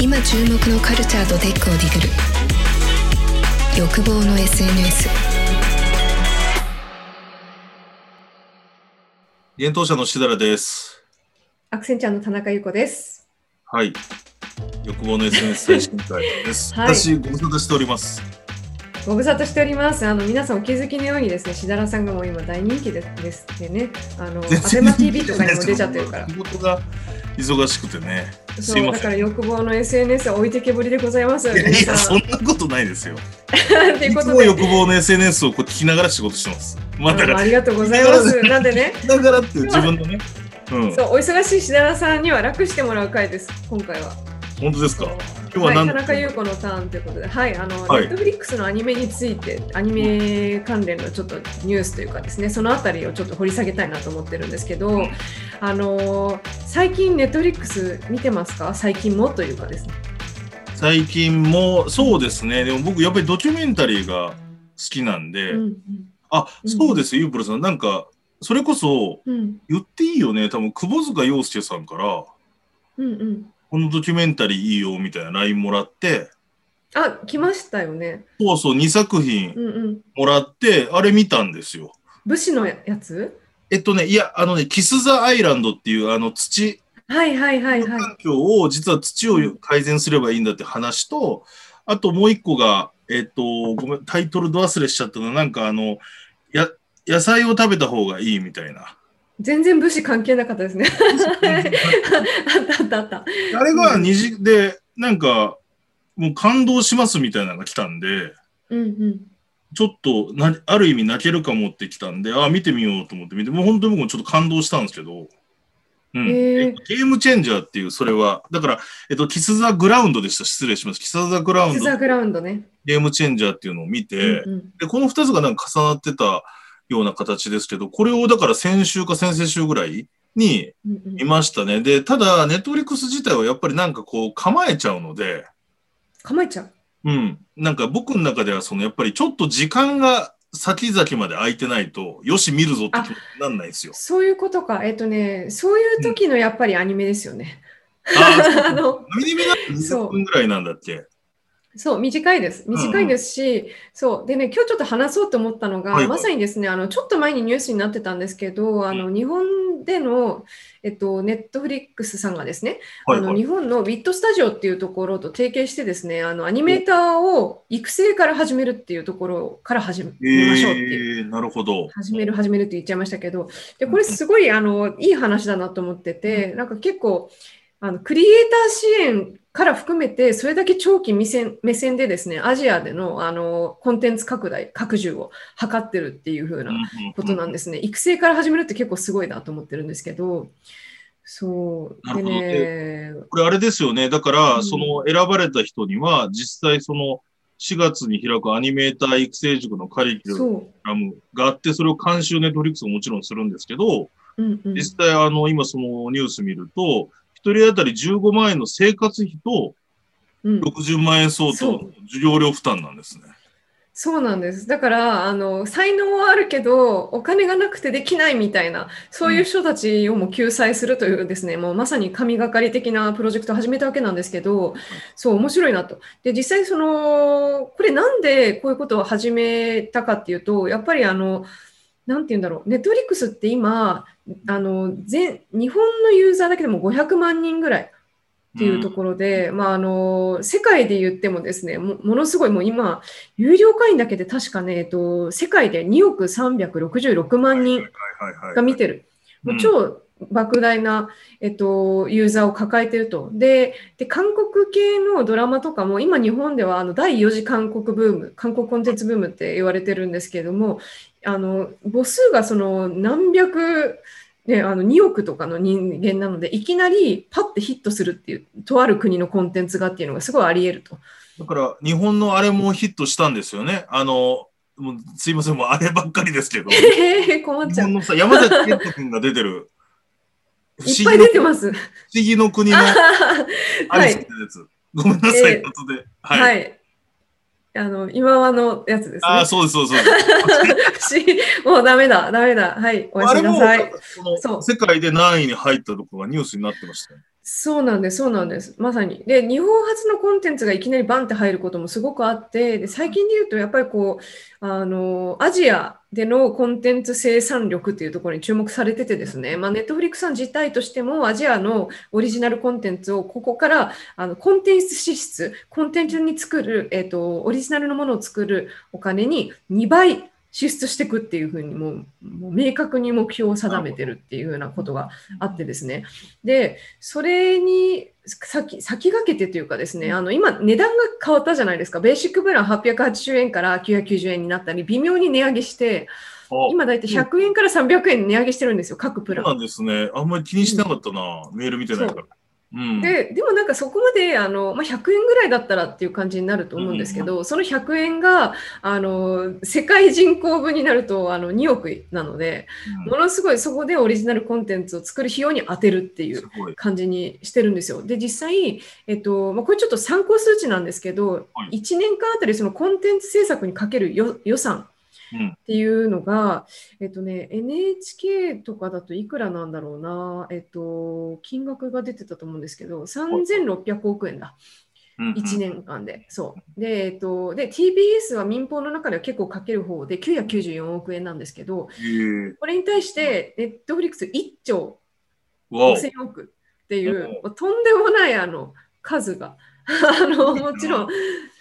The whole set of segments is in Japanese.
今注目のカルチャーとテックをディグる欲望の SNS 幻冬者のしだらです。アクセンチャーの田中優子です。はい。欲望の SNS 最新回です。はい私、ご無沙汰しております。ご無沙汰しております。あの皆さんお気づきのようにですね、しだらさんがもう今大人気ですですってね。あのアベマ TV とかにも出ちゃってるから仕。事が忙しくてね。すそだから欲望の SNS は置いてけぼりでございます。やいや。そんなことないですよ。といいうつことで、も欲望の SNS をこう聞きながら仕事してます。まあ、だから、ありがとうございます。なんでね、聞きながらって自分のね。うん。そうお忙しいしだらさんには楽してもらう回です。今回は。本当ですか？今日ははい、何田中優子のターンということで、はい、あの、はいネットフリックスのアニメについて、アニメ関連のちょっとニュースというかですね、そのあたりをちょっと掘り下げたいなと思ってるんですけど、あの最近ネットフリックス見てますか？最近もというかですね。最近も、そうですね。でも僕、やっぱりドキュメンタリーが好きなんで、うんあ、うんそうですよ、ゆうぷるさん。なんか、それこそ、うんうん言っていいよね。多分、窪塚洋介さんから、うんうん。このドキュメンタリーいいよ、みたいな LINE もらって、あ、来ましたよね。そうそう、2作品うんうん。もらって、あれ見たんですよ。武士のやつ？えっとね、いや、あのね、キス・ザ・アイランドっていう、あの、土はいはいはいはい。環境を、実は土を改善すればいいんだって話と、あともう一個が、えっと、ごめん、タイトルど忘れしちゃったの、なんかあの、や、野菜を食べた方がいいみたいな。全然武士関係なかったですね。あったあったあった。あれが二次で、なんか、もう感動しますみたいなのが来たんで、うんうん。ちょっとな、ある意味泣けるかもってきたんで、ああ、見てみようと思って見て、もう本当に僕もちょっと感動したんですけど、うん。へーえゲームチェンジャーっていう、それは、だから、えっと、キス・ザ・グラウンドでした。失礼します。キス・ザ・グラウンド、スザグラウンドね。ゲームチェンジャーっていうのを見て、うんうんで、この二つがなんか重なってたような形ですけど、これをだから先週か先々週ぐらいにうんうん見ましたね。で、ただ、ネットフリックス自体はやっぱりなんかこう構えちゃうので、構えちゃう？うん。なんか僕の中ではそのやっぱりちょっと時間が先々まで空いてないと、よし見るぞってなんないんですよ。そういうことか。えっとね、そういう時のやっぱりアニメですよね。あ あのアニメだと20分ぐらいなんだっけ？そう、短いです。短いですし、そう。でね、今日ちょっと話そうと思ったのが、はいはいまさにですね、あの、ちょっと前にニュースになってたんですけど、あの、日本での、えっと、ネットフリックスさんがですね、はいはい。あの日本のウィットスタジオっていうところと提携してですね、あのアニメーターを育成から始めるっていうところから始めましょうっていう。えー、なるほど。始める始めるって言っちゃいましたけど、でこれすごいあのいい話だなと思ってて、なんか結構あのクリエイター支援から含めてそれだけ長期目線目線でですねアジアでのあのコンテンツ拡大拡充を図ってるっていう風なことなんですね。育成から始めるって結構すごいなと思ってるんですけど、そうでなるほどね。これあれですよね。だから、うんその選ばれた人には、実際その4月に開くアニメーター育成塾のカリキュそラムがあって、それを監修ネットフリックスももちろんするんですけど、う。うんうん、実際あの、今そのニュース見ると、一人当たり15万円の生活費とうん60万円相当そうの授業料負担なんですね。そうなんです。だから、あの、才能はあるけど、お金がなくてできないみたいな、そういう人たちをも救済するというですね、もうまさに神がかり的なプロジェクトを始めたわけなんですけど、そう、面白いなと。で、実際、その、これなんでこういうことを始めたかっていうと、やっぱりあの、なんて言うんだろう、ネットフリックスって今、あの、全、日本のユーザーだけでも500万人ぐらい。っていうところで、まあ、あの世界で言ってもですねもものすごいもう今有料会員だけで確かね、えっと、世界で2億366万人。が見てる、もう超莫大な、えっと、ユーザーを抱えてるとでで韓国系のドラマとかも今日本ではあの第4次韓国ブーム韓国コンテンツブームって言われてるんですけれどもあの母数がその何百ね、あの2億とかの人間なのでいきなりパッてヒットするっていうとある国のコンテンツがっていうのがすごいあり得ると。だから、日本のあれもヒットしたんですよね。あの、もうすいません、もうあればっかりですけど。えー、困っちゃう。山崎賢人君が出てる。いっぱい出てます。不思議の国のアはいリスってやつ。ごめんなさい、えー後で。はい、はい。あの今和のやつですね。ああ、そうです、そうです。もうダメだ、ダメだ。はい、おやすみなさい。世界で何位に入ったとかがニュースになってましたよ。そうなんです、そうなんです。まさに。で、日本発のコンテンツがいきなりバンって入ることもすごくあって、で、最近で言うと、やっぱりこう、あの、アジアでのコンテンツ生産力っていうところに注目されててですね、まあ、ネットフリックスさん自体としても、アジアのオリジナルコンテンツをここから、あの、コンテンツ支出、コンテンツに作る、えっと、オリジナルのものを作るお金に2倍支出していくっていうふうにもうもう明確に目標を定めてるっていうようなことがあってですね。で、それに先先駆けてというかですね、あの今値段が変わったじゃないですか。ベーシックプラン880円から990円になったり、微妙に値上げして、あ今だいたい100円から300円値上げしてるんですよ、各プラン。そうなんですね。あんまり気にしてなかったな。メール見てないから。うん。ででもなんかそこまであの、まあ、100円ぐらいだったらっていう感じになると思うんですけど、その100円があの世界人口分になるとあの2億なので、うんものすごいそこでオリジナルコンテンツを作る費用に当てるっていう。感じにしてるんですよ。で、実際、えっとまあ、これちょっと参考数値なんですけど、はい1年間あたりそのコンテンツ制作にかけるよ予算うんっていうのが、えっとね、NHK とかだといくらなんだろうな、えっと、金額が出てたと思うんですけど、3600億円だ。うん1年間で。そう。で、えっと、で、TBS は民放の中では結構かける方で994億円なんですけど、これに対して、ネットフリックス1兆わお。5000億っていうとんでもないあの数が。あのもちろん、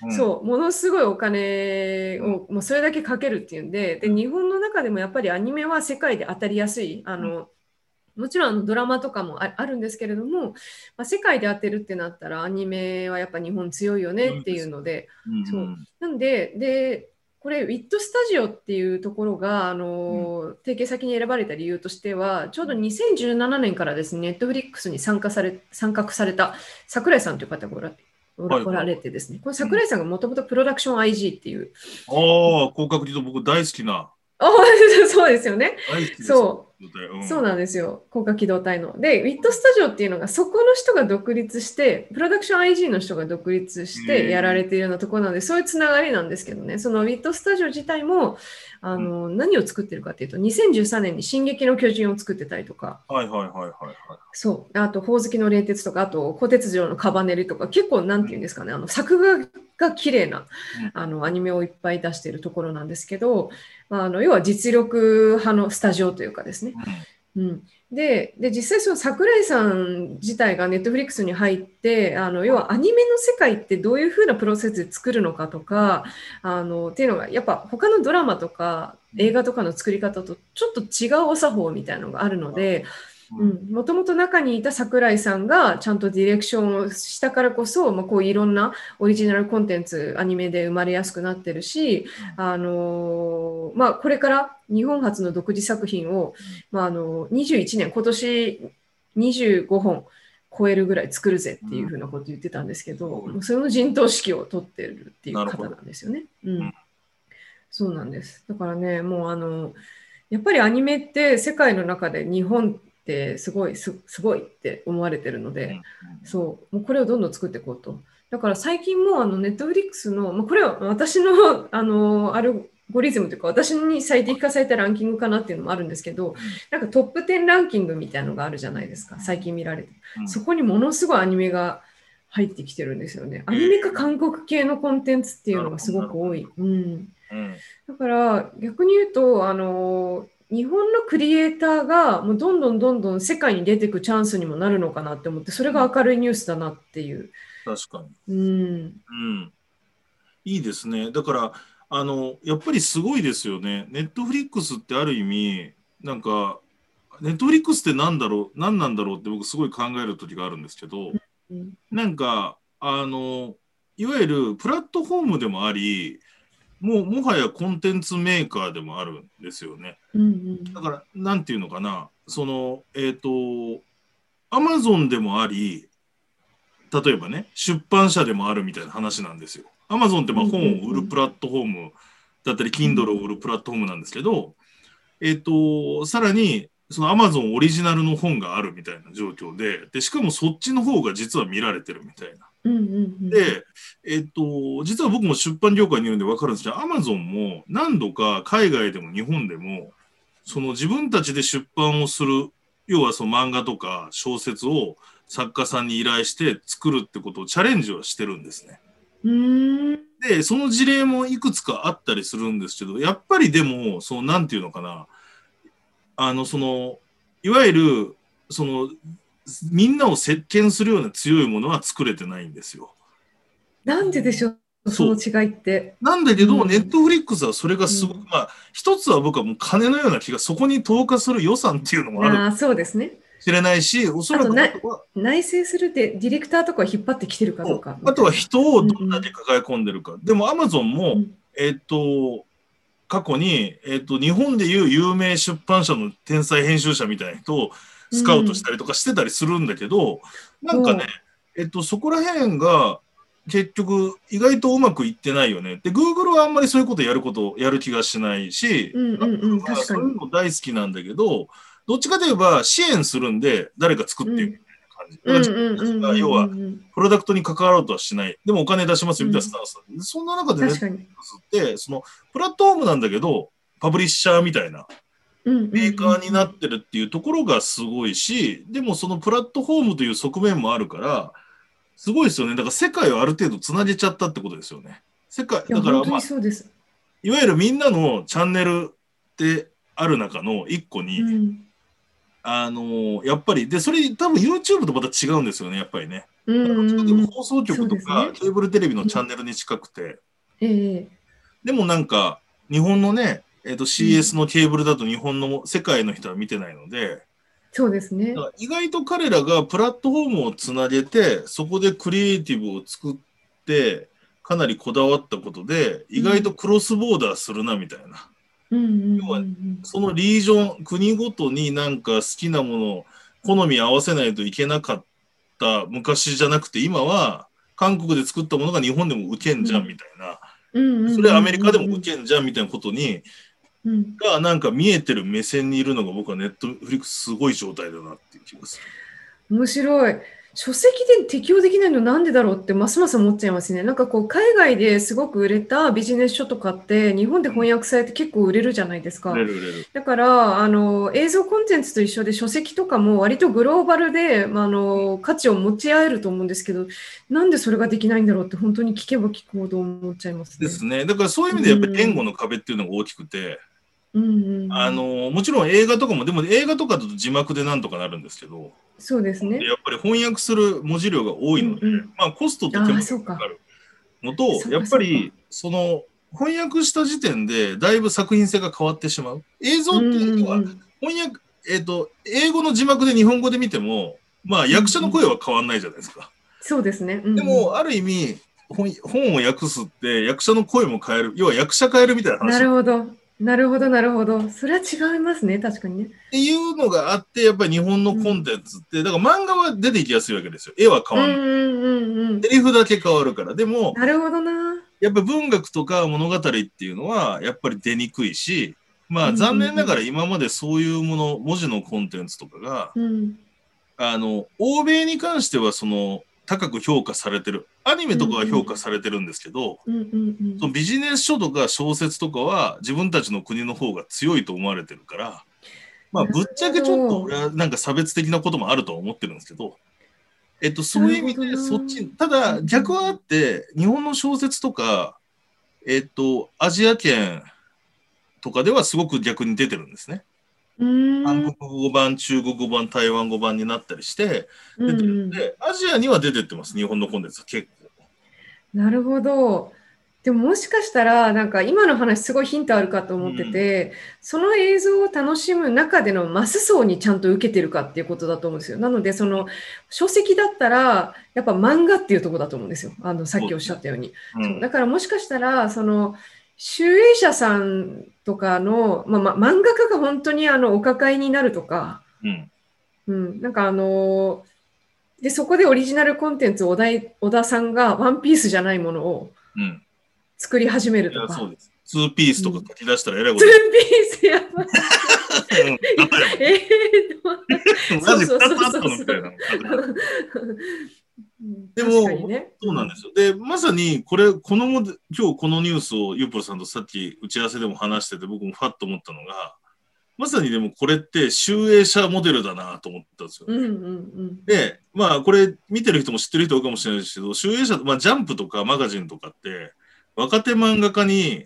うん。そう、ものすごいお金をもうそれだけかけるっていうんで、で、日本の中でもやっぱりアニメは世界で当たりやすい、あの、もちろんあのドラマとかもああるんですけれども、まあ、世界で当てるってなったらアニメはやっぱ日本強いよねっていうので、うんそう。なんで、で、これ、ウィットスタジオっていうところが、あの、提携先に選ばれた理由としては、ちょうど2017年からですね、ネットフリックスに参加され、参画された桜井さんという方がおられてですね、この桜井さんがもともとプロダクション IG っていう、ああ、広角で言うと僕大好きな。あ そうですよね。そう。うん。そうなんですよ。高架機動隊の。で、ウィットスタジオっていうのが、そこの人が独立して、プロダクション IG の人が独立してやられているようなところなので、そういうつながりなんですけどね、そのウィットスタジオ自体も、あの、何を作ってるかっていうと、2013年に進撃の巨人を作ってたりとか、はいはいはいはいはい。そう、あと、ほおずきの冷徹とか、あと、鋼鉄城のカバネリとか、結構、なんていうんですかね、あの、作画が綺麗な、あの、アニメをいっぱい出しているところなんですけど、まあ、あの、要は実力派のスタジオというかですね、うん、でで実際その桜井さん自体がネットフリックスに入ってあの要はアニメの世界ってどういうふうなプロセスで作るのかとかあのっていうのがやっぱ他のドラマとか映画とかの作り方とちょっと違うお作法みたいなのがあるのでもともと中にいた桜井さんがちゃんとディレクションをしたからこそ、まあ、こういろんなオリジナルコンテンツアニメで生まれやすくなってるし、あのまあ、これから日本初の独自作品を、まあ、あの21年今年25本超えるぐらい作るぜっていうふうなこと言ってたんですけど、うん。その陣頭指揮を取ってるっていう方なんですよね。ううん。ん、そうなんです。だからねもうあのやっぱりアニメって世界の中で日本ってすごいすすごいって思われてるので、そう、もうこれをどんどん作っていこうと。だから最近もあのネットフリックスの、まあ、これは私のあのアルゴリズムというか私に最適化されたランキングかなっていうのもあるんですけど、なんかトップ10ランキングみたいなのがあるじゃないですか、最近見られて。うんそこにものすごいアニメが入ってきてるんですよね。アニメか韓国系のコンテンツっていうのがすごく多い。うんうんだから逆に言うとあの日本のクリエイターがもうどんどんどんどん世界に出ていくチャンスにもなるのかなって思ってそれが明るいニュースだなっていう。確かに。うん、うん。いいですね。だから、あの、やっぱりすごいですよね。ネットフリックスってある意味、なんか、ネットフリックスって何だろう、何なんだろうって僕すごい考える時があるんですけど、うんなんか、あの、いわゆるプラットフォームでもあり、もうもはやコンテンツメーカーでもあるんですよね。うんうんだから、なんていうのかな、その、えっ、と、アマゾンでもあり、例えばね、出版社でもあるみたいな話なんですよ。アマゾンってまあ本を売るプラットフォームだったり、Kindle を売るプラットフォームなんですけど、えっ、と、さらに、そのアマゾンオリジナルの本があるみたいな状況で、で、しかもそっちの方が実は見られてるみたいな。うんうんうんで、えっと、実は僕も出版業界にいるんで分かるんですけど、アマゾンも何度か海外でも日本でも、その自分たちで出版をする要はその漫画とか小説を作家さんに依頼して作るってことをチャレンジはしてるんですね。で、その事例もいくつかあったりするんですけど、やっぱりでも、その、なんていうのかな、あの、その、いわゆる、その、みんなを席巻するような強いものは作れてないんですよ。なんででしょう、そその違いって。なんだけど、うんネットフリックスはそれがすごく、うんまあ、一つは僕はもう金のような気が、そこに投下する予算っていうのもあるかああ、そうですね。もしれないし、おそらく内省するってディレクターとかを引っ張ってきてるかどうか。あとは人をどんだけ抱え込んでるか。でも、アマゾンも、うんえっと、過去に、えっと、日本でいう有名出版社の天才編集者みたいな人をスカウトしたりとかしてたりするんだけど、なんかね、えっと、そこら辺が結局意外とうまくいってないよね。で、Google はあんまりそういうことやること、やる気がしないし、うんうんうん。そういうの大好きなんだけど、どっちかといえば支援するんで誰か作っていくみたいな感じ。要はうんプロダクトに関わろうとはしない。でもお金出しますよみたいなスタンスなんで、そんな中でネット確かに。フリックスって、そのプラットフォームなんだけど、パブリッシャーみたいなうんうんうんメーカーになってるっていうところがすごいし、でもそのプラットフォームという側面もあるから、すごいですよね。だから世界をある程度つなげちゃったってことですよね。世界、だから、まあ。いわゆるみんなのチャンネルってある中の一個に、うんあのーやっぱり、で、それ多分 YouTube とまた違うんですよね、やっぱりね。放送局とか、ねケーブルテレビのチャンネルに近くて、ええでもなんか、日本のね、えっ、と CS のケーブルだと日本の世界の人は見てないので、そうですね意外と彼らがプラットフォームをつなげて、そこでクリエイティブを作って、かなりこだわったことで、意外とクロスボーダーするなみたいな。うん要はうんそのリージョン、国ごとになんか好きなものを好み合わせないといけなかった昔じゃなくて、今は韓国で作ったものが日本でも受けんじゃんみたいな。うんそれアメリカでも受けんじゃんみたいなことに、うんがなんか見えてる目線にいるのが僕はネットフリックスすごい状態だなっていう気がする。面白い。書籍で適用できないのなんでだろうってますます思っちゃいますね。なんかこう海外ですごく売れたビジネス書とかって日本で翻訳されて結構売れるじゃないですか。売れる売れる。だからあの映像コンテンツと一緒で書籍とかも割とグローバルで、まあ、あの価値を持ち合えると思うんですけどなんでそれができないんだろうって本当に聞けば聞くほど思っちゃいますね。ですね。だからそういう意味でやっぱり言語の壁っていうのが大きくて、うんうんうんあの、もちろん映画とかも、でも映画とかだと字幕でなんとかなるんですけど、そうですね。やっぱり翻訳する文字量が多いので、うんうんまあコストと手間あーそうかがかかるのと、やっぱりその翻訳した時点でだいぶ作品性が変わってしまう。映像っていうのはうんうんうん翻訳、えっ、と、英語の字幕で日本語で見ても、まあ役者の声は変わんないじゃないですか。そうですね。うんうんでも、ある意味、本本を訳すって役者の声も変える。要は役者変えるみたいな話なるほど。なるほど、なるほど。それは違いますね、確かにね。っていうのがあって、やっぱり日本のコンテンツって、だから漫画は出ていきやすいわけですよ。絵は変わんない。うんうんうんうん。セリフだけ変わるから。でも、なるほどな。やっぱ文学とか物語っていうのは、やっぱり出にくいし、まあうんうんうん残念ながら今までそういうもの、文字のコンテンツとかが、うん。あの、欧米に関してはその、高く評価されてる。アニメとかは評価されてるんですけど、そのビジネス書とか小説とかは自分たちの国の方が強いと思われてるから、まあ、ぶっちゃけちょっと俺はなんか差別的なこともあるとは思ってるんですけど、えっと、そういう意味でそっち、ただ逆はあって、日本の小説とか、えっと、アジア圏とかではすごく逆に出てるんですね。韓国語版、中国語版、台湾語版になったりして、出てるんで、アジアには出てってます、日本のコンテンツは結構。なるほど。でももしかしたら、なんか今の話すごいヒントあるかと思ってて、その映像を楽しむ中でのマス層にちゃんと受けてるかっていうことだと思うんですよ。なので、その書籍だったら、やっぱ漫画っていうところだと思うんですよ。あの、さっきおっしゃったように。うんだからもしかしたら、その、集英社さんとかの、まあ、まあ漫画家が本当にあのお抱えになるとか、うんうん、なんかあのーで、そこでオリジナルコンテンツを尾田さんがワンピースじゃないものをうん。作り始めるとか。そうです。ツーピースとか書き出したらえらいこツーとピースやばい。え えーばマジそうそう2つあったそうそうのみたいな。うんでもね。そうなんですよ。で、まさにこれ、このも今日このニュースをユーポルさんとさっき打ち合わせでも話してて、僕もファッと思ったのが、まさにでもこれって集英社モデルだなと思ったんですよ。うんうんうん。で、まあこれ見てる人も知ってる人多いかもしれないですけど、集英社、まあジャンプとかマガジンとかって、若手漫画家に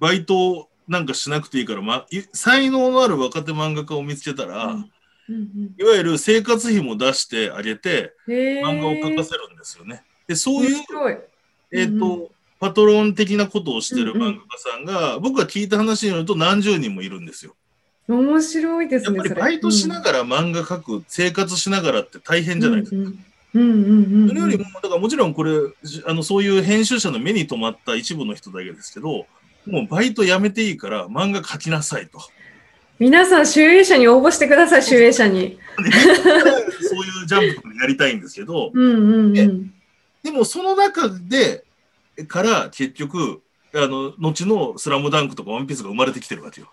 バイトなんかしなくていいから、ま、い才能のある若手漫画家を見つけたら、うんうんいわゆる生活費も出してあげて。漫画を描かせるんですよね。で、そういう。えっ、うんと、パトロン的なことをしてる漫画家さんが、僕が聞いた話によると何十人もいるんですよ。面白いですね。やっぱりバイトしながら漫画描く、生活しながらって大変じゃないですか。うんうんうんうんうん。それよりも、だからもちろんこれ、じあのそういう編集者の目に留まった一部の人だけですけど、もうバイトやめていいから漫画描きなさいと。皆さん、集英社に応募してください、集英社に。で そういうジャンプとかやりたいんですけど、うんうんうん。でもその中で、から結局、あの、後のスラムダンクとかワンピースが生まれてきてるわけよ。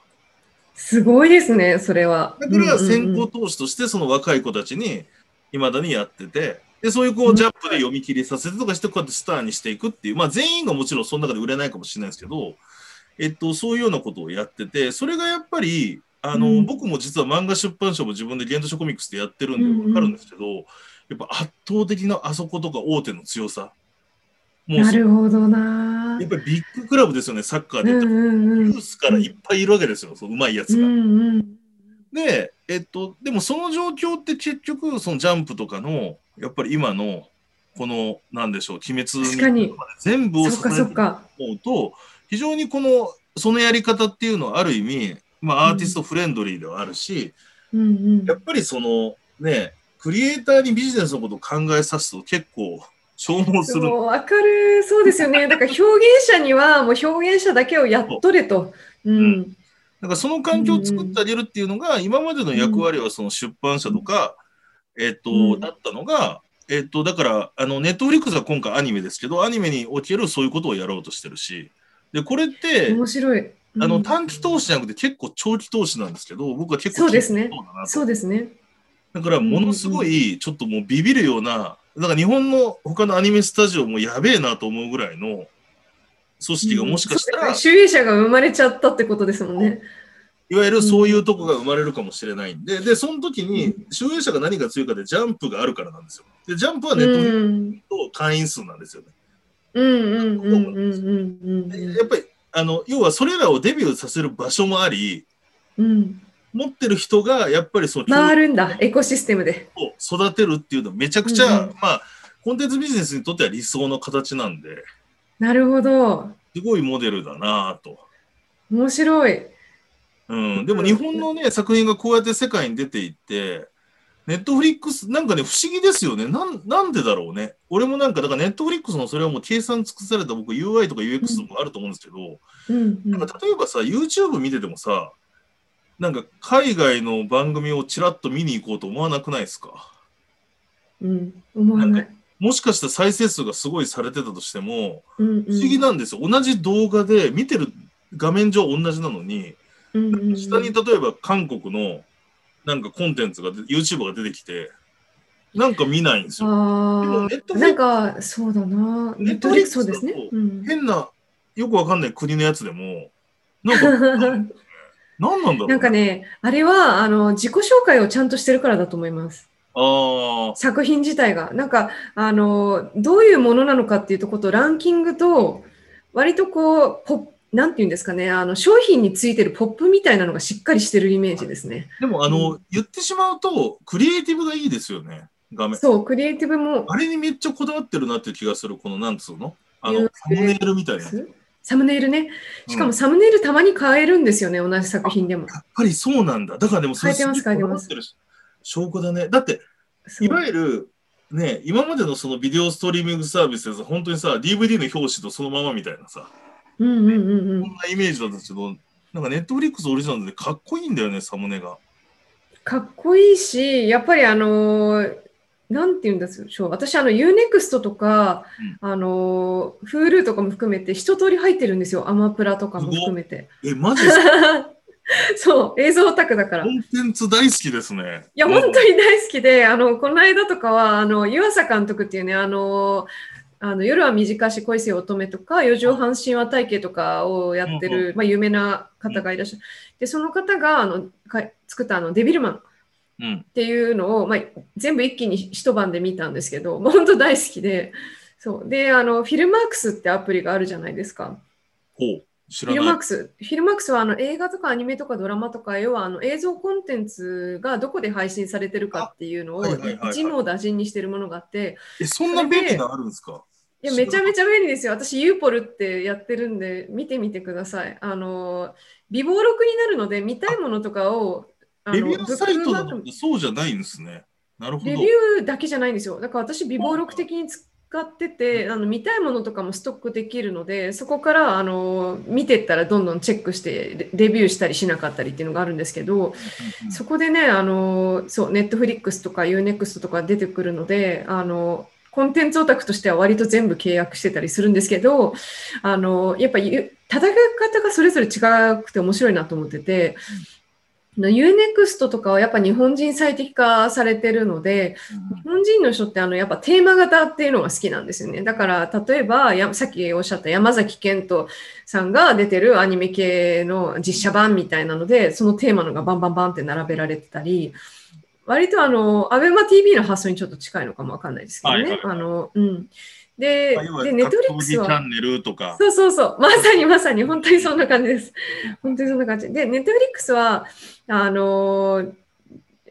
すごいですね、それは。だから先行投資としてその若い子たちに未だにやってて、で、そういうこうジャンプで読み切りさせてとかしてこうやってスターにしていくっていう、まあ全員がもちろんその中で売れないかもしれないですけど、えっと、そういうようなことをやってて、それがやっぱり、あの、うん僕も実は漫画出版社も自分でゲントショコミックスでやってるんうんうんでわかるんですけど、やっぱ圧倒的なあそことか大手の強さ。もうなるほどなやっぱりビッグクラブですよね、サッカーでうん言っても。うんうんユースからいっぱいいるわけですよ、そううまいやつが。うんうんで、えっと、でもその状況って結局、そのジャンプとかの、やっぱり今の、この、なんでしょう、鬼滅に全部をそっかそっか。と思うと、非常にこの、そのやり方っていうのはある意味、まあアーティストフレンドリーではあるし、うんうんやっぱりその、ね、クリエイターにビジネスのことを考えさすと結構消耗する。もう分かる、そうですよね。だから表現者にはもう表現者だけをやっとれと。うん。だからその環境を作ってあげるっていうのが、今までの役割はその出版社とか、えっと、うんだったのが、えっと、だから、あの、ネットフリックスは今回アニメですけど、アニメにおけるそういうことをやろうとしてるし、で、これって、面白い。うん。あの、短期投資じゃなくて結構長期投資なんですけど、僕は結構そうですね。そうですね。だから、ものすごい、ちょっともうビビるような、だから日本の他のアニメスタジオもやべえなと思うぐらいの組織がもしかしたら、集英社が生まれちゃったってことですもんね。いわゆるそういうとこが生まれるかもしれないんで、で、その時に、集英社が何が強いかで、ジャンプがあるからなんですよ。で、ジャンプはネットフリックスと会員数なんですよね。うん。うん。うん。うん。うん。でやっぱり、あの、要はそれらをデビューさせる場所もあり、うんうん。持ってる人がやっぱりその回るんだ、エコシステムで。を育てるっていうのはめちゃくちゃ、うんうんまあ、コンテンツビジネスにとっては理想の形なんで、なるほど。すごいモデルだなぁと。面白い。うん、でも日本のね、作品がこうやって世界に出ていって、ネットフリックス、なんかね、不思議ですよね。なんなんでだろうね。俺もなんか、だからネットフリックスのそれはもう計算尽くされた僕 UI とか UX とかあると思うんですけど、うんうんなんか例えばさ、YouTube 見ててもさ、なんか海外の番組をちらっと見に行こうと思わなくないですか？うん、思わない。もしかしたら再生数がすごいされてたとしても、うんうん不思議なんですよ。同じ動画で見てる画面上同じなのに、うんうんうん下に例えば韓国のなんかコンテンツがで YouTube が出てきて、なんか見ないんですよ。でもああ、ネットフリなんか、そうだな。ネットフリックスそうですね変な、よくわかんない国のやつでも、なんか、何なんだろう。なんかね、あれはあの自己紹介をちゃんとしてるからだと思います。ああ、作品自体が。なんかあの、どういうものなのかっていうとこと、ランキングと、割とこう、ポップなんていうんですかね、あの商品についてるポップみたいなのがしっかりしてるイメージですね。でもあの、う言ってしまうと、クリエイティブがいいですよね、画面。そう、クリエイティブもあれにめっちゃこだわってるなっていう気がする、このなんつうの？あのうん、サムネイルみたいな。やっサムネイルね。しかもサムネイルたまに変えるんですよね、同じ作品でも。ぱりそうなんだ。だからでもそれ変えてますごいこだわってる証拠だね。だって、いわゆる、ね、今までのそのビデオストリーミングサービスでさ、本当にさ、DVD の表紙とそのままみたいなさ、うんうんうんうんこんなイメージだったんですけど、なんかネットフリックスオリジナルでかっこいいんだよね、サムネが。かっこいいし、やっぱりあのーなんて言うんでしょう。私、あの、UNEXT とか、あのー、Hulu とかも含めて、一通り入ってるんですよ。アマプラとかも含めて。え、マジですか？そう、映像オタクだから。いコンテンツ大好きですね。や、本当に大好きで、あの、この間とかは、あの、湯浅監督っていうね、あのあの夜は短し恋せよ乙女とか四畳半神話体系とかをやってる、まあ、有名な方がいらっしゃる。で、その方があのか作ったあのデビルマンうん。っていうのを、まあ、全部一気に一晩で見たんですけど、もう本当大好きで、そう。で、あの、フィルマークスってアプリがあるじゃないですか。ほう。知フィ。ルマークス。フィルマークスはあの映画とかアニメとかドラマとか、要はあの映像コンテンツがどこで配信されてるかっていうのを一網打尽にしてるものがあって、え、そんな便利なのあるんですか？いや、めちゃめちゃ便利ですよ。私、ユーポルってやってるんで、見てみてください。あの、微暴録になるので、見たいものとかを、あレのビューサイトだとそうじゃないんですね。なるほど。レビューだけじゃないんですよ。だから私、微暴録的に使ってて、あの見たいものとかもストックできるので、そこからあの見てったらどんどんチェックしてレレビューしたりしなかったりっていうのがあるんですけど、そこでね、あのそう、ネットフリックスとか UNEXT とか出てくるので、あのコンテンツオタクとしては割と全部契約してたりするんですけど、あのやっぱゆ戦い方がそれぞれ違くて面白いなと思ってて、UNEXT とかはやっぱ日本人最適化されてるので、日本人の人ってあのやっぱテーマ型っていうのが好きなんですよね。だから例えばやさっきおっしゃった山崎賢人さんが出てるアニメ系の実写版みたいなので、そのテーマのがバンバンバンって並べられてたり、割とあの、アベマ TV の発想にちょっと近いのかもわかんないですけどね。はいはいあの、うん。で、で、ネットフリックスは、チャンネルとか。そうそうそう、まさにまさに、本当にそんな感じです。本当にそんな感じ。で、ネットフリックスは、あの、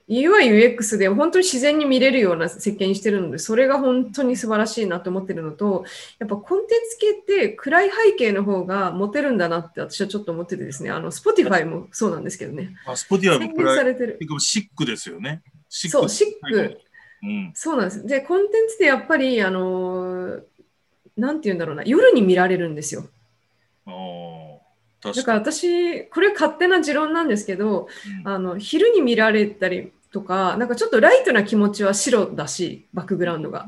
UI、UX で本当に自然に見れるような設計にしてるので、それが本当に素晴らしいなと思ってるのと、やっぱコンテンツ系って暗い背景の方がモテるんだなって私はちょっと思っててですね、あの、Spotify もそうなんですけどね。あスポティア宣言も暗い。されてる。シックですよね。シそう、シック。うん。そうなんです。で、コンテンツってやっぱり、あの、なんて言うんだろうな、夜に見られるんですよ。ああ。確だかからに。私、これ勝手な持論なんですけど、うんあの昼に見られたりとか、なんかちょっとライトな気持ちは白だし、バックグラウンドが。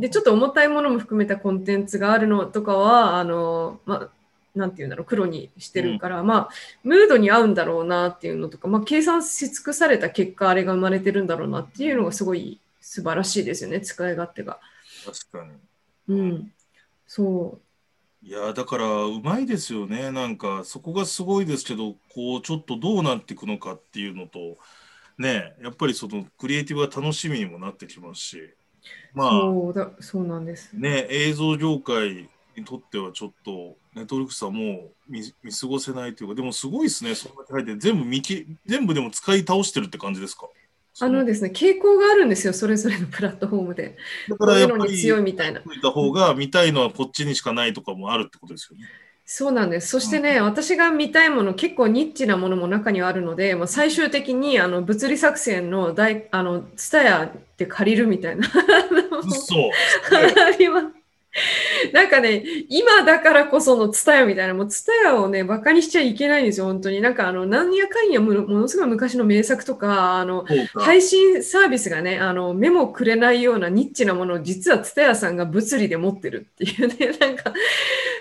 で、ちょっと重たいものも含めたコンテンツがあるのとかは、あの、まあ、なんていうんだろう、黒にしてるから、まあ、ムードに合うんだろうなっていうのとか、まあ、計算し尽くされた結果、あれが生まれてるんだろうなっていうのがすごい素晴らしいですよね、使い勝手が。確かに。うん。そう。いやだからうまいですよねなんかそこがすごいですけどこうちょっとどうなっていくのかっていうのとねやっぱりそのクリエイティブが楽しみにもなってきますしまあそうだそうなんです。ね映像業界にとってはちょっとネットフリックスはもう見見過ごせないというかでもすごいですねそんなに入って全部見き全部でも使い倒してるって感じですか？あのですね、傾向があるんですよ、それぞれのプラットフォームで。だこういうのに強いみたいな。見た方が見たいのはこっちにしかないとかもあるってことですよね。そうなんです。そしてね、私が見たいもの、結構ニッチなものも中にはあるので、もう最終的にあの物理作戦の大、あの、ツタヤで借りるみたいな。嘘 あります。なんかね、今だからこそのツタヤみたいな、もうツタヤをね、バカにしちゃいけないんですよ、本当に。なんかあの、なんやかんやものものすごい昔の名作とか、あの、配信サービスがね、あの、目もくれないようなニッチなものを実はツタヤさんが物理で持ってるっていうね、なんか、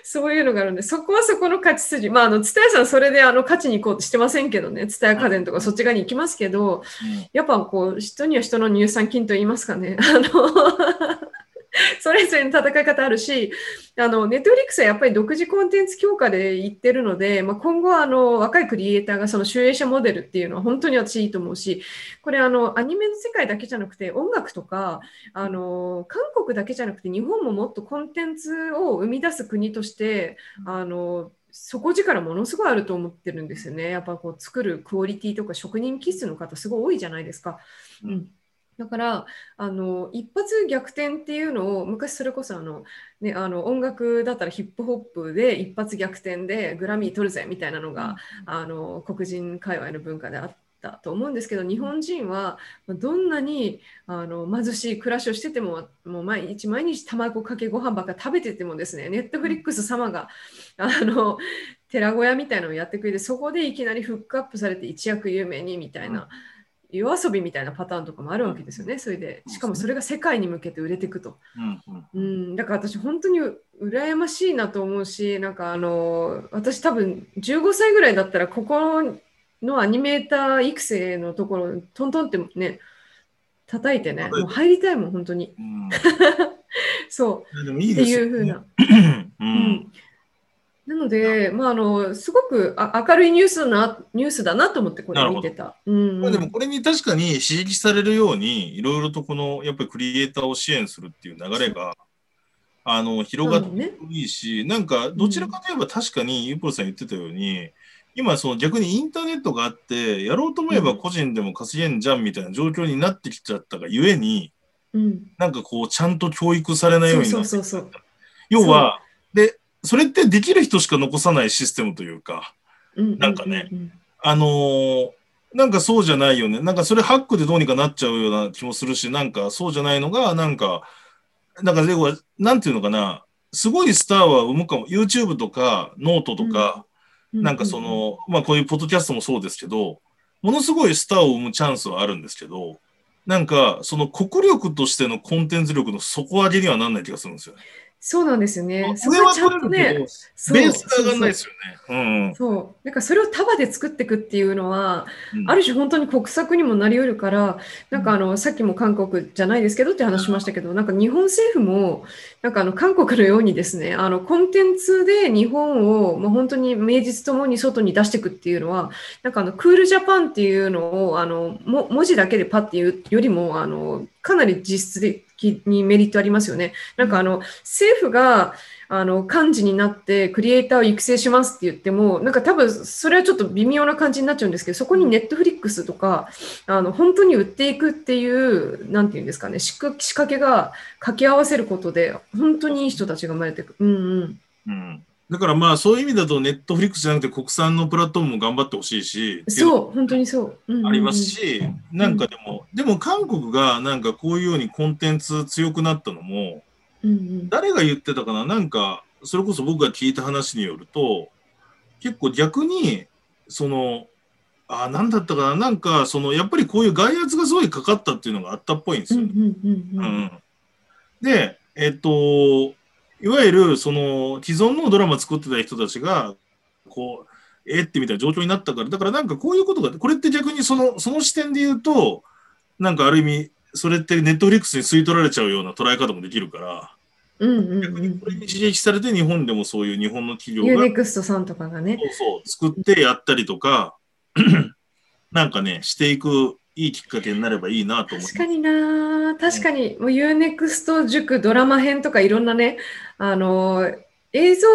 そういうのがあるんで、そこはそこの勝ち筋。まあ、あの、ツタヤさんそれであの、勝ちに行こうとしてませんけどね、ツタヤ家電とかそっち側に行きますけど、やっぱこう、人には人の乳酸菌と言いますかね、あの、それぞれの戦い方あるし、あの、ネットフリックスはやっぱり独自コンテンツ強化で言ってるので、まあ、今後あの、若いクリエイターがその集英社モデルっていうのは本当に私いいと思うし、これあの、アニメの世界だけじゃなくて、音楽とか、あの、韓国だけじゃなくて、日本ももっとコンテンツを生み出す国として、あの、底力ものすごいあると思ってるんですよね。やっぱこう作るクオリティとか職人気質の方すごい多いじゃないですか。うんだからあの一発逆転っていうのを昔それこそあの、ね、あの音楽だったらヒップホップで一発逆転でグラミー取るぜみたいなのが、あの黒人界隈の文化であったと思うんですけど日本人はどんなにあの貧しい暮らしをしててももう毎日毎日卵かけご飯ばっか食べててもですねネットフリックス様があの寺小屋みたいなのをやってくれてそこでいきなりフックアップされて一躍有名にみたいな。夜遊びみたいなパターンとかもあるわけですよね、それで。しかもそれが世界に向けて売れていくと。うんだから私本当にう羨ましいなと思うし、なんかあの、私多分15歳ぐらいだったら、ここのアニメーター育成のところ、トントンってね、叩いてね、もう入りたいもん、本当に。うん そう。でもいいってですよねいうふうな。ううんん。なので、まあ、あの、すごくあ明るいニュースだな、ニュースだなと思ってこれ見てた。うん、まあでもこれに確かに刺激されるように、いろいろとこのやっぱりクリエイターを支援するっていう流れが、あの広がってね。いいし、なんかどちらかといえば確かに、ゆうぽろさん言ってたように、今その逆にインターネットがあって、やろうと思えば個人でも稼げんじゃんみたいな状況になってきちゃったがゆえに、うん。なんかこうちゃんと教育されないよそううになってそうそうそう。要は、で、それってできる人しか残さないシステムというか、うんなんかね。あのーなんかそうじゃないよね。なんかそれハックでどうにかなっちゃうような気もするし、なんかそうじゃないのが、なんか、なんかでも、なんていうのかな、すごいスターは生むかも、YouTube とかノートとか、うなんかそ、の、まあこういうポッドキャストもそうですけど、ものすごいスターを生むチャンスはあるんですけど、なんかその国力としてのコンテンツ力の底上げにはなんない気がするんですよね。そうなんですよね。そ上こはちゃんとねベースが上がらないですよね。うんそう。なんかそれを束で作っていくっていうのは、うん。ある種本当に国策にもなり得るから、なんかあの、さっきも韓国じゃないですけどって話しましたけど、なんか日本政府も、なんかあの、韓国のようにですね、あの、コンテンツで日本を、もう本当に名実ともに外に出していくっていうのは、なんかあの、クールジャパンっていうのを、あの、も文字だけでパッて言うよりも、あの、かなり実質的にメリットありますよね。なんかあの、政府が、あの幹事になってクリエイターを育成しますって言ってもなんか多分それはちょっと微妙な感じになっちゃうんですけどそこにネットフリックスとかあの本当に売っていくっていうなんていうんですかね仕掛仕掛けが掛け合わせることで本当にいい人たちが生まれてくる。うんうんうんだからまあそういう意味だとネットフリックスじゃなくて国産のプラットフォームも頑張ってほしいし、そう本当にそう。うんうんうん。ありますし、なんかでも、でも韓国がなんかこういうようにコンテンツ強くなったのも、うんうん。誰が言ってたかな？なんか、それこそ僕が聞いた話によると、結構逆に、その、あ、なんだったかな？なんか、その、やっぱりこういう外圧がすごいかかったっていうのがあったっぽいんですよで、えっと、いわゆるその既存のドラマ作ってた人たちが、こう、えってみたいな状況になったから、だからなんかこういうことが、これって逆にそのその視点で言うと、なんかある意味、それって Netflix に吸い取られちゃうような捉え方もできるから、うんうん逆にうんこれに刺激されて日本でもそういう日本の企業がユーネクストさんとかがね。そうそう作ってやったりとか、なんかね、していくいいきっかけになればいいなと思います確かにな確かに、もう U-NEXT 塾ドラマ編とかいろんなね、あの、映像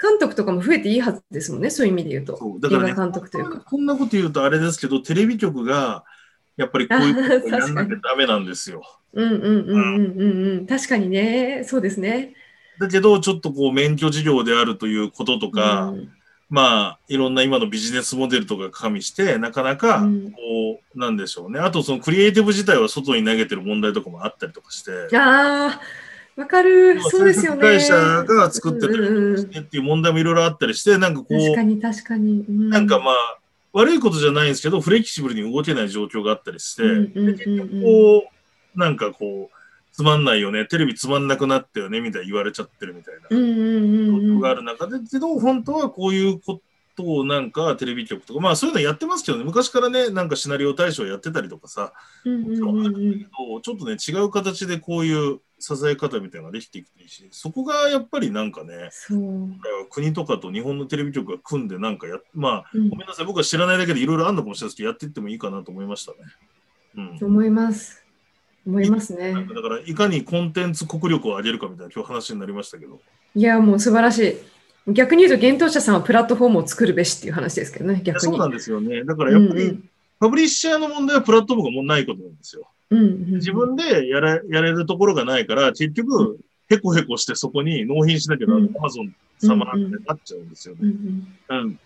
監督とかも増えていいはずですもんね、そういう意味で言うと。そうだからね監督というか。こんなこと言うとあれですけど、テレビ局がやっぱりこういうことをやんなきゃダメなんですよ。うんうんうんうんうんうん。確かにね、そうですね。だけど、ちょっとこう免許事業であるということとか、うんまあ、いろんな今のビジネスモデルとか加味して、なかなかうんこう、なんでしょうね。あと、そのクリエイティブ自体は外に投げてる問題とかもあったりとかして。ああ、わかる。そうですよね。会社が作ってたりっていう問題もいろいろあったりして、なんかこう、確かに確かに。うなんかまあ、悪いことじゃないんですけど、フレキシブルに動けない状況があったりして、こう、なんかこう、つまんないよね、テレビつまんなくなったよね、みたいに言われちゃってるみたいなうんうんうんうん状況がある中で、けど、本当はこういうことをなんかテレビ局とか、まあそういうのやってますけどね、昔からね、なんかシナリオ大賞やってたりとかさ、うんうんもちろんあるうんうんんだけど、ちょっとね、違う形でこういう支え方みたいなのができていくといいし、そこがやっぱりなんかね。国とかと日本のテレビ局が組んでなんかや、まあ、うんごめんなさい、僕は知らないだけでいろいろあるのかもしれないですけど、やっていってもいいかなと思いましたね。うん。思います。思いますねだから、いかにコンテンツ国力を上げるかみたいな今日話になりましたけど。いや、もう素晴らしい。逆に言うと、幻冬者さんはプラットフォームを作るべしっていう話ですけどね、逆に。そうなんですよね。だからやっぱり、うんパブリッシャーの問題はプラットフォームがもうないことなんですよ。うんうんうん自分でやれやれるところがないから、結局、へこへこしてそこに納品しなきゃなうんアマゾン様なんてなっちゃうんですようんうね。んうん。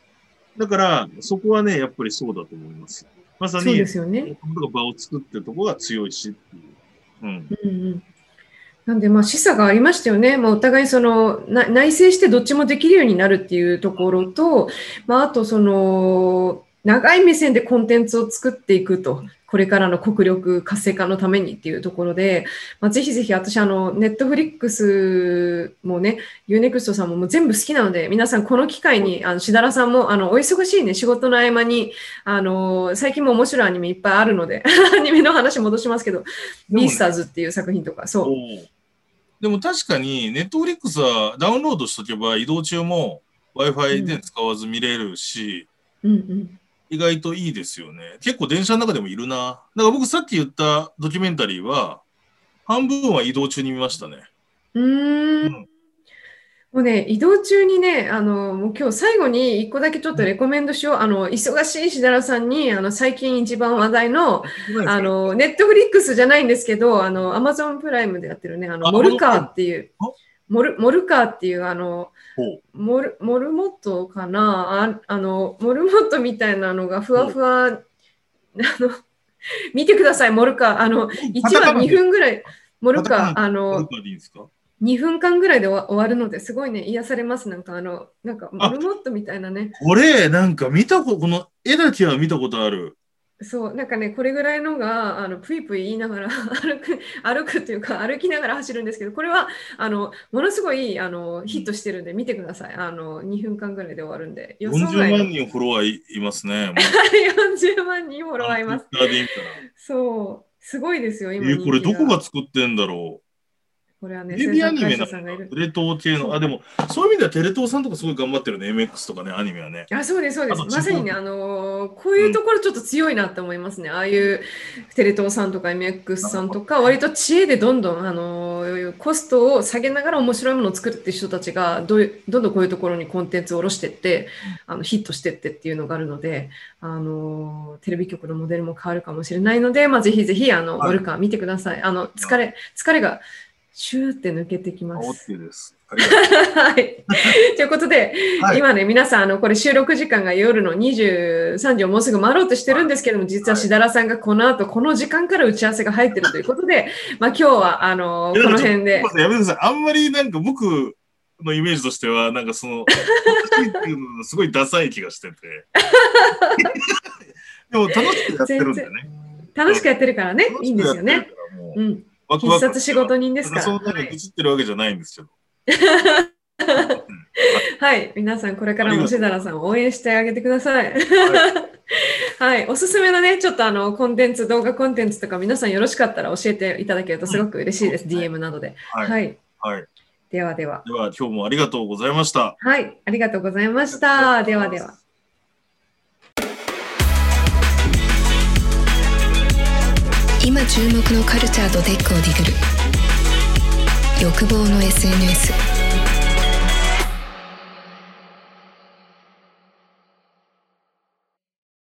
だから、そこはね、やっぱりそうだと思います。まさにそうで、すよね。場を作ってるところが強いしっていう。うん。うんうんなんで、まあ、示唆がありましたよね。まあ、お互いそのな内省してどっちもできるようになるっていうところと、まあ、あとその長い目線でコンテンツを作っていくと。これからの国力活性化のためにっていうところで、まあ、ぜひぜひ私、あの、 Netflix もね、 U-NEXT さんももう全部好きなので、皆さんこの機会に、あの、しだらさんも、あの、お忙しいね、仕事の合間に、あの、最近も面白いアニメいっぱいあるので、アニメの話戻しますけど、ビースターズっていう作品とか、そう。でも確かに、 Netflix はダウンロードしとけば移動中も Wi-Fi で使わず見れるし、うんうん。意外といいですよね。結構電車の中でもいるな。だから僕さっき言ったドキュメンタリーは、半分は移動中に見ましたね。うーんうんもうね、移動中にね、あの、もう今日最後に一個だけちょっとレコメンドしよう。あの、忙しいしだらさんに、あの、最近一番話題の、あの、ネットフリックスじゃないんですけど、あの、アマゾンプライムでやってるね、あの、あモルカーっていうあ、モル、モルカーっていう、あの、モル、モルモットかな？ああの、モルモットみたいなのがふわふわ、あの、見てください、モルカー。あの、1話2分ぐらい、モルカー、あの、カーでいいんですか？2分間ぐらいで終わ終わるのですごいね、癒されます。なんかあの、なんかモルモットみたいなね。これ、なんか見たこと、この絵だけは見たことある。そう、なんかね、これぐらいのが、あの、ぷいぷい言いながら 歩く、歩くというか、歩きながら走るんですけど、これは、あの、ものすごい、あの、ヒットしてるんで、見てください。あの、2分間ぐらいで終わるんで。予想40外の万人フォロワーいいますね。もう40万人フォロワーいます。そう、すごいですよ、今。えーこれどこが作ってんだろこれはね、テレビアニメ制な作会社さんがいる。テレ東系の、あ、でも、そういう意味ではテレ東さんとかすごい頑張ってるね。MX とかね、アニメはね。あそうです、そうです。まさにね、あのーこういうところちょっと強いなって思いますね。ああいうテレ東さんとか MX さんとか、割と知恵でどんどん、あのーコストを下げながら面白いものを作るっていう人たちがどどんどんこういうところにコンテンツを下ろしてって、あのヒットしてってっていうのがあるので、あのーテレビ局のモデルも変わるかもしれないので、まあ、ぜひぜひ、あの、はいウォルカー見てください。あの、疲れ、疲れがシューって抜けてきあます。OK です。とう はい。ということで、はい今ね、皆さん、あの、これ収録時間が夜の23時をもうすぐ回ろうとしてるんですけども、実はしだらさんがこの後、この時間から打ち合わせが入ってるということで、まあ今日は、あの、この辺で。やめてください。あんまりなんか僕のイメージとしては、なんかその、私っていうのがすごいダサい気がしてて。でも楽しくやってるんだよね。楽しくやってるからね、いいんですよね。うん。ワクワク必殺仕事人ですから。そんなに愚痴ってるわけじゃないんですけど。はい。皆さん、これからもしだらさんを応援してあげてください。はい。おすすめのね、ちょっとあの、コンテンツ、動画コンテンツとか、皆さんよろしかったら教えていただけるとすごく嬉しいです。うん DM などで。はい。はい。はい。ではでは。では、今日もありがとうございました。はい。ありがとうございました。ではでは。今注目のカルチャーとテックをディグる。欲望の SNS